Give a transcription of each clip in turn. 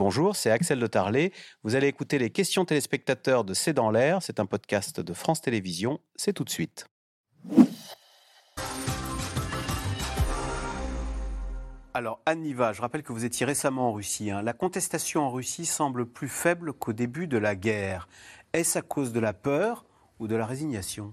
Bonjour, c'est Axel de Tarlet. Vous allez écouter les questions téléspectateurs de C'est dans l'air. C'est un podcast de France Télévisions. C'est tout de suite. Alors, Anne Niva, je rappelle que vous étiez récemment en Russie. hein. La contestation en Russie semble plus faible qu'au début de la guerre. Est-ce à cause de la peur ou de la résignation?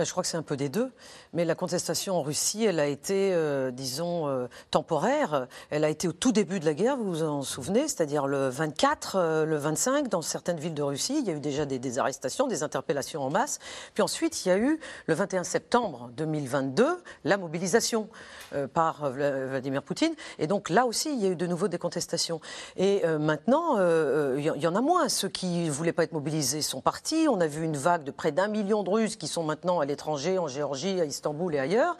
Ben, je crois que c'est un peu des deux. Mais la contestation en Russie, elle a été, euh, disons, euh, temporaire. Elle a été au tout début de la guerre, vous vous en souvenez, c'est-à-dire le 24, euh, le 25, dans certaines villes de Russie. Il y a eu déjà des, arrestations, des interpellations en masse. Puis ensuite, il y a eu, le 21 septembre 2022, la mobilisation par Vla- Vladimir Poutine. Et donc là aussi, il y a eu de nouveau des contestations. Et maintenant, il y, il y en a moins. Ceux qui ne voulaient pas être mobilisés sont partis. On a vu une vague de près d'un million de Russes qui sont maintenant à l'étranger, en Géorgie, à Istanbul et ailleurs.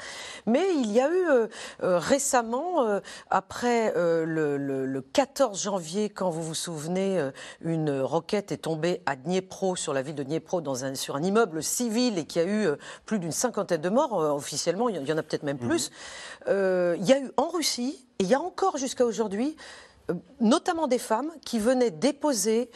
Mais il y a eu euh, euh, récemment, euh, après le, le- le 14 janvier, quand vous vous souvenez, une roquette est tombée à Dniepro, sur la ville de Dniepro, dans un, sur un immeuble civil et qui a eu plus d'une cinquantaine de morts. officiellement, il y- en a peut-être même plus. Euh, il y a eu en Russie, et il y a encore jusqu'à aujourd'hui, notamment des femmes qui venaient déposer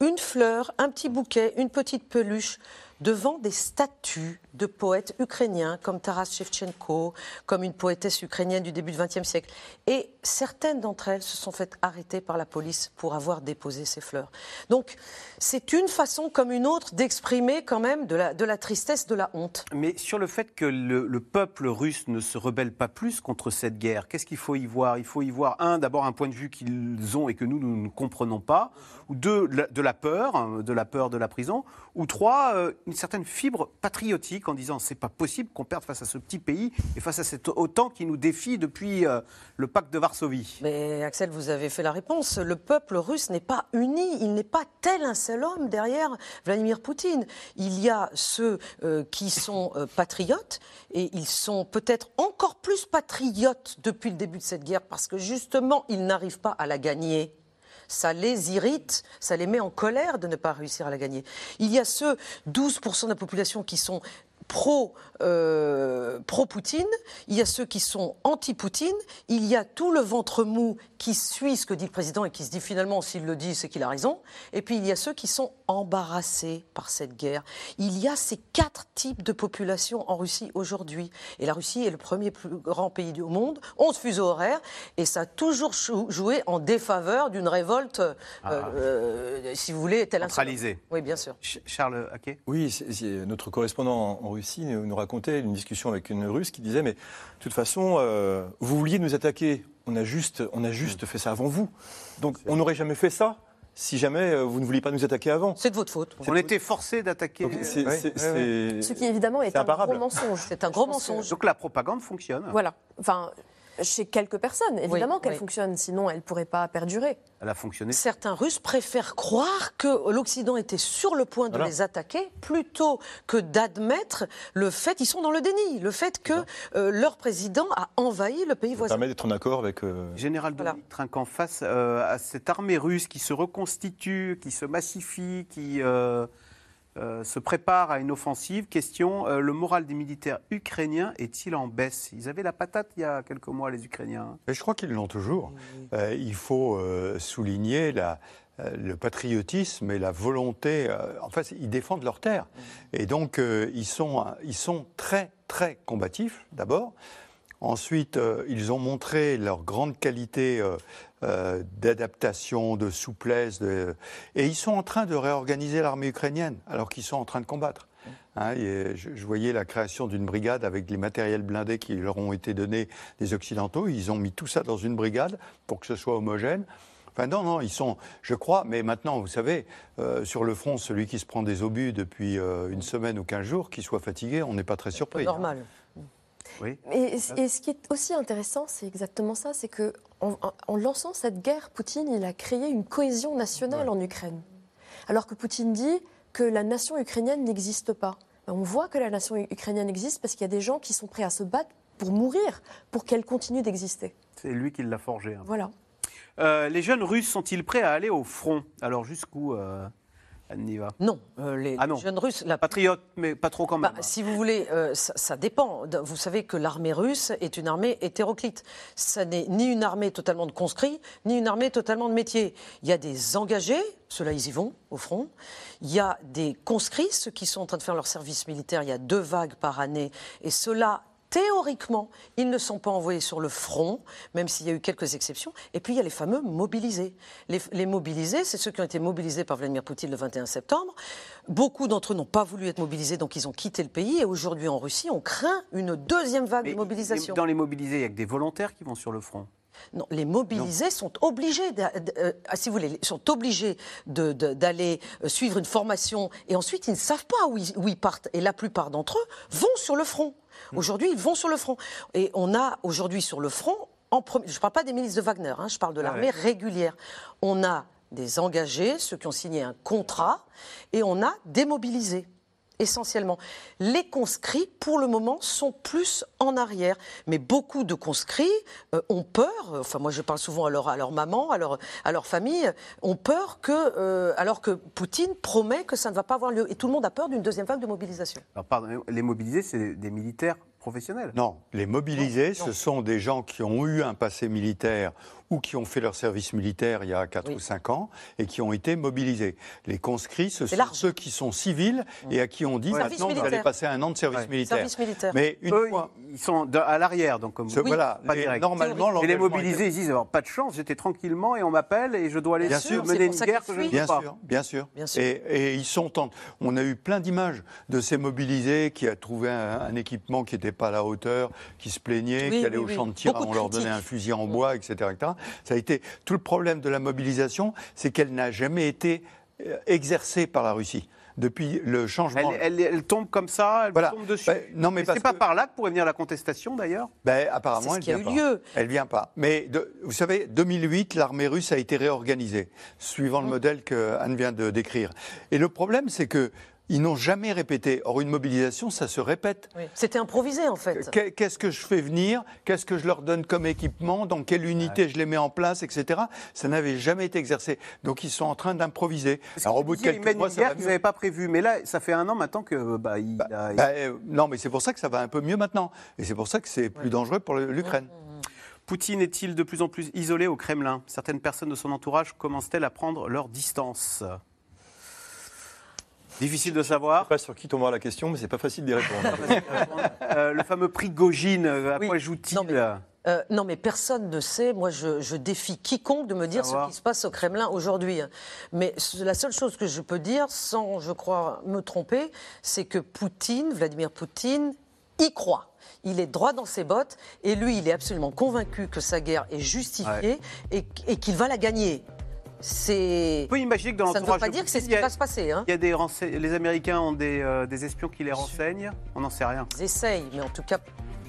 une fleur, un petit bouquet, une petite peluche devant des statues de poètes ukrainiens comme Taras Shevchenko, comme une poétesse ukrainienne du début du XXe siècle. Et certaines d'entre elles se sont faites arrêter par la police pour avoir déposé ces fleurs. Donc c'est une façon comme une autre d'exprimer quand même de la, de la tristesse, de la honte. Mais sur le fait que le, le peuple russe ne se rebelle pas plus contre cette guerre, qu'est-ce qu'il faut y voir? Il faut y voir, un, d'abord un point de vue qu'ils ont et que nous, nous ne comprenons pas, ou deux, de la peur, hein, de la peur de la prison, ou trois, euh, une certaine fibre patriotique en disant c'est pas possible qu'on perde face à ce petit pays et face à cet OTAN qui nous défie depuis euh, le pacte de Varsovie. Mais Axel, vous avez fait la réponse. Le peuple russe n'est pas uni, il n'est pas tel un seul homme derrière Vladimir Poutine. Il y a ceux euh, qui sont euh, patriotes et ils sont peut-être encore plus patriotes depuis le début de cette guerre parce que justement, ils n'arrivent pas à la gagner. Ça les irrite, ça les met en colère de ne pas réussir à la gagner. Il y a ceux 12% de la population qui sont pro, euh, pro-Poutine, il y a ceux qui sont anti-Poutine, il y a tout le ventre mou qui suit ce que dit le président et qui se dit finalement s'il le dit c'est qu'il a raison, et puis il y a ceux qui sont embarrassés par cette guerre. Il y a ces quatre types de population en Russie aujourd'hui, et la Russie est le premier plus grand pays du monde, 11 fuseaux horaires, et ça a toujours joué en défaveur d'une révolte, euh, euh, si vous voulez, telle Centralisée. Oui, bien sûr. Ch- Charles Haquet Oui, notre correspondant en en Russie nous, nous racontait une discussion avec une Russe qui disait mais de toute façon, euh, vous vouliez nous attaquer, on a juste, on a juste fait ça avant vous. Donc on n'aurait jamais fait ça si jamais euh, vous ne vouliez pas nous attaquer avant. C'est de votre faute. On était forcé d'attaquer. Donc, c'est- Ce qui évidemment est, un imparable. gros mensonge. C'est un gros que- mensonge. Donc la propagande fonctionne. Voilà. Enfin, chez quelques personnes, évidemment Oui, qu'elle oui. fonctionne, sinon elle ne pourrait pas perdurer. Elle a fonctionné. Certains Russes préfèrent croire que l'Occident était sur le point de Voilà. les attaquer plutôt que d'admettre le fait, ils sont dans le déni, le fait que euh, leur président a envahi le pays ça voisin. permet d'être en accord avec. euh, Général Voilà. Dominique Trinquant, face euh, à cette armée russe qui se reconstitue, qui se massifie, qui euh, se prépare à une offensive, question, euh, le moral des militaires ukrainiens est-il en baisse? Ils avaient la patate il y a quelques mois, les Ukrainiens. hein. Mais je crois qu'ils l'ont toujours. Euh, il faut euh, souligner la, euh, le patriotisme et la volonté. euh, en fait, ils défendent leur terre. Et donc, euh, ils, sont, ils sont très, très combatifs, d'abord. Ensuite, euh, ils ont montré leur grande qualité euh, euh, d'adaptation, de souplesse. de- Et ils sont en train de réorganiser l'armée ukrainienne, alors qu'ils sont en train de combattre. Hein, et je, je voyais la création d'une brigade avec les matériels blindés qui leur ont été donnés des Occidentaux. Ils ont mis tout ça dans une brigade pour que ce soit homogène. Enfin, non, non, ils sont, je crois, mais maintenant, vous savez, euh, sur le front, celui qui se prend des obus depuis euh, une semaine ou quinze jours, qu'il soit fatigué, on n'est pas très surpris. hein. Oui. Et, et ce qui est aussi intéressant, c'est exactement ça, c'est que en, lançant cette guerre, Poutine, il a créé une cohésion nationale en Ukraine. Alors que Poutine dit que la nation ukrainienne n'existe pas. Ben, On voit que la nation ukrainienne existe parce qu'il y a des gens qui sont prêts à se battre pour mourir, pour qu'elle continue d'exister. C'est lui qui l'a forgé. hein. Voilà. Euh, les jeunes Russes sont-ils prêts à aller au front? Alors jusqu'où euh, Non, euh, les ah non. jeunes Russes. La... Patriote, mais pas trop quand même. Bah, si vous voulez, euh, ça, dépend. Vous savez que l'armée russe est une armée hétéroclite. Ça n'est ni une armée totalement de conscrits, ni une armée totalement de métiers. Il y a des engagés, ceux-là, ils y vont, au front. Il y a des conscrits, ceux qui sont en train de faire leur service militaire. Il y a deux vagues par année. Et ceux-là théoriquement, ils ne sont pas envoyés sur le front, même s'il y a eu quelques exceptions. Et puis, il y a les fameux mobilisés. Les, mobilisés, c'est ceux qui ont été mobilisés par Vladimir Poutine le 21 septembre. Beaucoup d'entre eux n'ont pas voulu être mobilisés, donc ils ont quitté le pays. Et aujourd'hui, en Russie, on craint une deuxième vague de mobilisation. Dans les mobilisés, il n'y a que des volontaires qui vont sur le front. Non, les mobilisés sont obligés, euh, si vous voulez, sont obligés d'aller euh, suivre une formation et ensuite ils ne savent pas où ils partent. Et la plupart d'entre eux vont sur le front. Mm. Aujourd'hui, ils vont sur le front. Et on a aujourd'hui sur le front, en je ne parle pas des milices de Wagner, hein, je parle de l'armée régulière. On a des engagés, ceux qui ont signé un contrat, et on a des mobilisés essentiellement. Les conscrits, pour le moment, sont plus en arrière. Mais beaucoup de conscrits euh, ont peur, enfin moi je parle souvent à leur, à leur maman, à leur, à leur famille, ont peur que, euh, alors que Poutine promet que ça ne va pas avoir lieu. Et tout le monde a peur d'une deuxième vague de mobilisation. Alors pardon, les mobilisés, c'est des militaires professionnels Non, les mobilisés, ce sont des gens qui ont eu un passé militaire ou qui ont fait leur service militaire il y a 4 ou 5 ans et qui ont été mobilisés. Les conscrits, ce sont ceux qui sont civils mmh. et à qui on dit maintenant vous allez passer un an de service militaire. Mais une fois... ils sont à l'arrière, donc comme voilà, normalement, et les mobilisés, ils disent pas de chance, j'étais tranquillement et on m'appelle et je dois aller bien sûr, mener une guerre que je ne bien pas. Sûr, bien sûr, bien sûr. Et, ils sont On a eu plein d'images de ces mobilisés qui a trouvé un, équipement qui n'était pas à la hauteur, qui se plaignaient, qui allaient au champ de tir, on leur donnait un fusil en bois, etc. etc. Ça a été tout le problème de la mobilisation, c'est qu'elle n'a jamais été euh, exercée par la Russie depuis le changement. Elle, tombe comme ça, elle tombe dessus. Ben, non, mais c'est pas par là que pourrait venir la contestation d'ailleurs? Ben, apparemment, elle vient pas. Lieu. Elle vient pas. Mais vous savez, 2008, l'armée russe a été réorganisée suivant le mmh. modèle que Anne vient de décrire. Et le problème, c'est que ils n'ont jamais répété. Or, une mobilisation, ça se répète. C'était improvisé, en fait. Qu'est-ce que je fais venir? Qu'est-ce que je leur donne comme équipement? Dans quelle unité je les mets en place, etc. Ça n'avait jamais été exercé. Donc, ils sont en train d'improviser. Alors, au bout de quelques mois, ça va qu'ils n'avaient pas prévu. Mais là, ça fait un an maintenant que. Bah, il bah, bah, euh, non, mais c'est pour ça que ça va un peu mieux maintenant. Et c'est pour ça que c'est plus dangereux pour l'Ukraine. Poutine est-il de plus en plus isolé au Kremlin? Certaines personnes de son entourage commencent-elles à prendre leur distance? Difficile de savoir. Je sais pas sur qui tombera la question, mais c'est pas facile d'y répondre. euh, le fameux prix Gogine, euh, à quoi joue-t-il euh, non, mais personne ne sait. Moi, je, défie quiconque de me dire ce qui se passe au Kremlin aujourd'hui. Mais la seule chose que je peux dire, sans, je crois, me tromper, c'est que Poutine, Vladimir Poutine, y croit. Il est droit dans ses bottes et lui, il est absolument convaincu que sa guerre est justifiée et qu'il va la gagner c'est. On peut imaginer que dans Ça ne veut pas dire que c'est ce qui va se passer. Hein. Il y a des les Américains ont des, euh, des espions qui les renseignent. On n'en sait rien. Ils essayent, mais en tout cas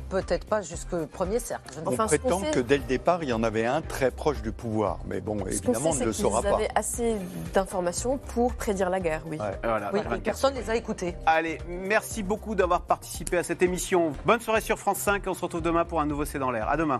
peut-être pas jusqu'au premier cercle. On prétend que dès le départ, il y en avait un très proche du pouvoir. Mais bon, évidemment, on ne le saura pas. Vous avez assez d'informations pour prédire la guerre, oui. oui personne ne les a écoutés. Allez, merci beaucoup d'avoir participé à cette émission. Bonne soirée sur France 5. On se retrouve demain pour un nouveau C'est dans l'air. À demain.